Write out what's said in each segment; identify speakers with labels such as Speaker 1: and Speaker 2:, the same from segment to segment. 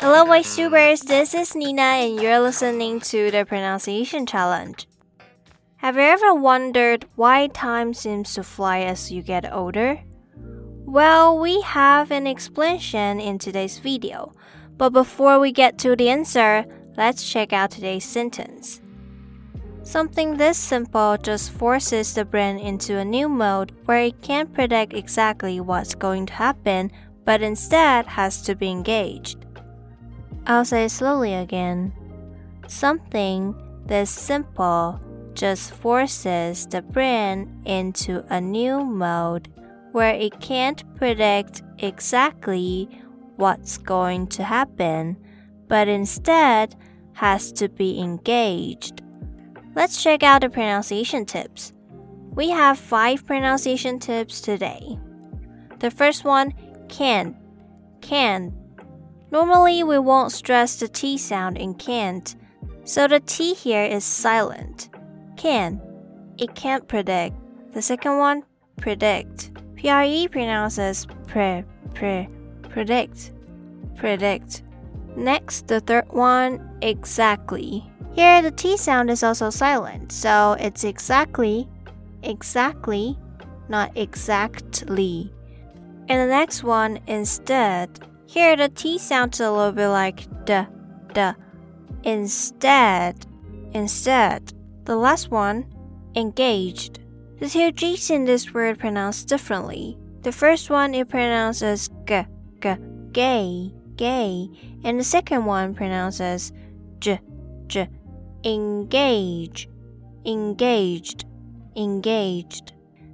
Speaker 1: Hello, supers. This is Nina, and you're listening to the pronunciation challenge. Have you ever wondered why time seems to fly as you get older? Well, we have an explanation in today's video. But before we get to the answer, let's check out today's sentence. Something this simple just forces the brain into a new mode where it can't predict exactly what's going to happen, but instead has to be engaged. I'll say slowly again. Something this simple just forces the brain into a new mode where it can't predict exactly what's going to happen, but instead has to be engaged. Let's check out the pronunciation tips. We have five pronunciation tips today. The first one, can. Can. Normally, we won't stress the T sound in can't, so the T here is silent. Can. It can't predict. The second one, predict. PRE pronounces pre, pre, predict, predict. Next, the third one, exactly. Here, the T sound is also silent, so it's exactly, exactly, not exactly. And the next one, instead. Here, the T sounds a little bit like d, d. Instead, instead. The last one, engaged. The two G's in this word pronounced differently. The first one it pronounces g, g, gay, gay, and the second one pronounces j, j, engage, engaged, engaged.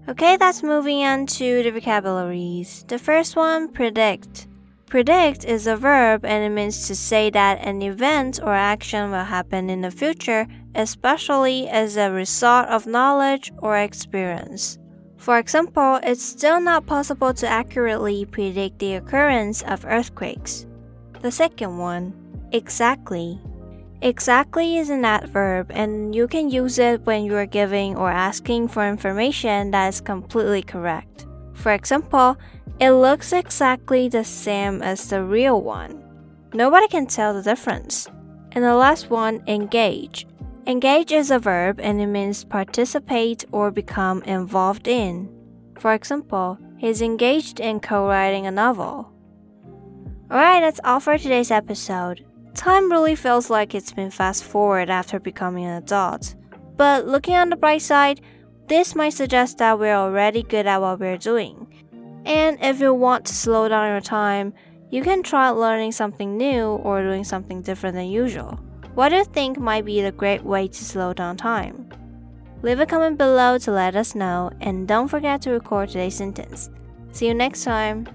Speaker 1: Okay, that's moving on to the vocabularies. The first one, predict. Predict is a verb and it means to say that an event or action will happen in the future especially as a result of knowledge or experience. For example, it's still not possible to accurately predict the occurrence of earthquakes. The second one, exactly. Exactly is an adverb, and you can use it when you are giving or asking for information that is completely correct. For example, it looks exactly the same as the real one. Nobody can tell the difference. And the last one, engage. Engage is a verb and it means participate or become involved in. For example, he's engaged in co writing a novel. Alright, that's all for today's episode. Time really feels like it's been fast forward after becoming an adult. But looking on the bright side, this might suggest that we're already good at what we're doing. And if you want to slow down your time, you can try learning something new or doing something different than usual. What do you think might be the great way to slow down time? Leave a comment below to let us know, and don't forget to record today's sentence. See you next time.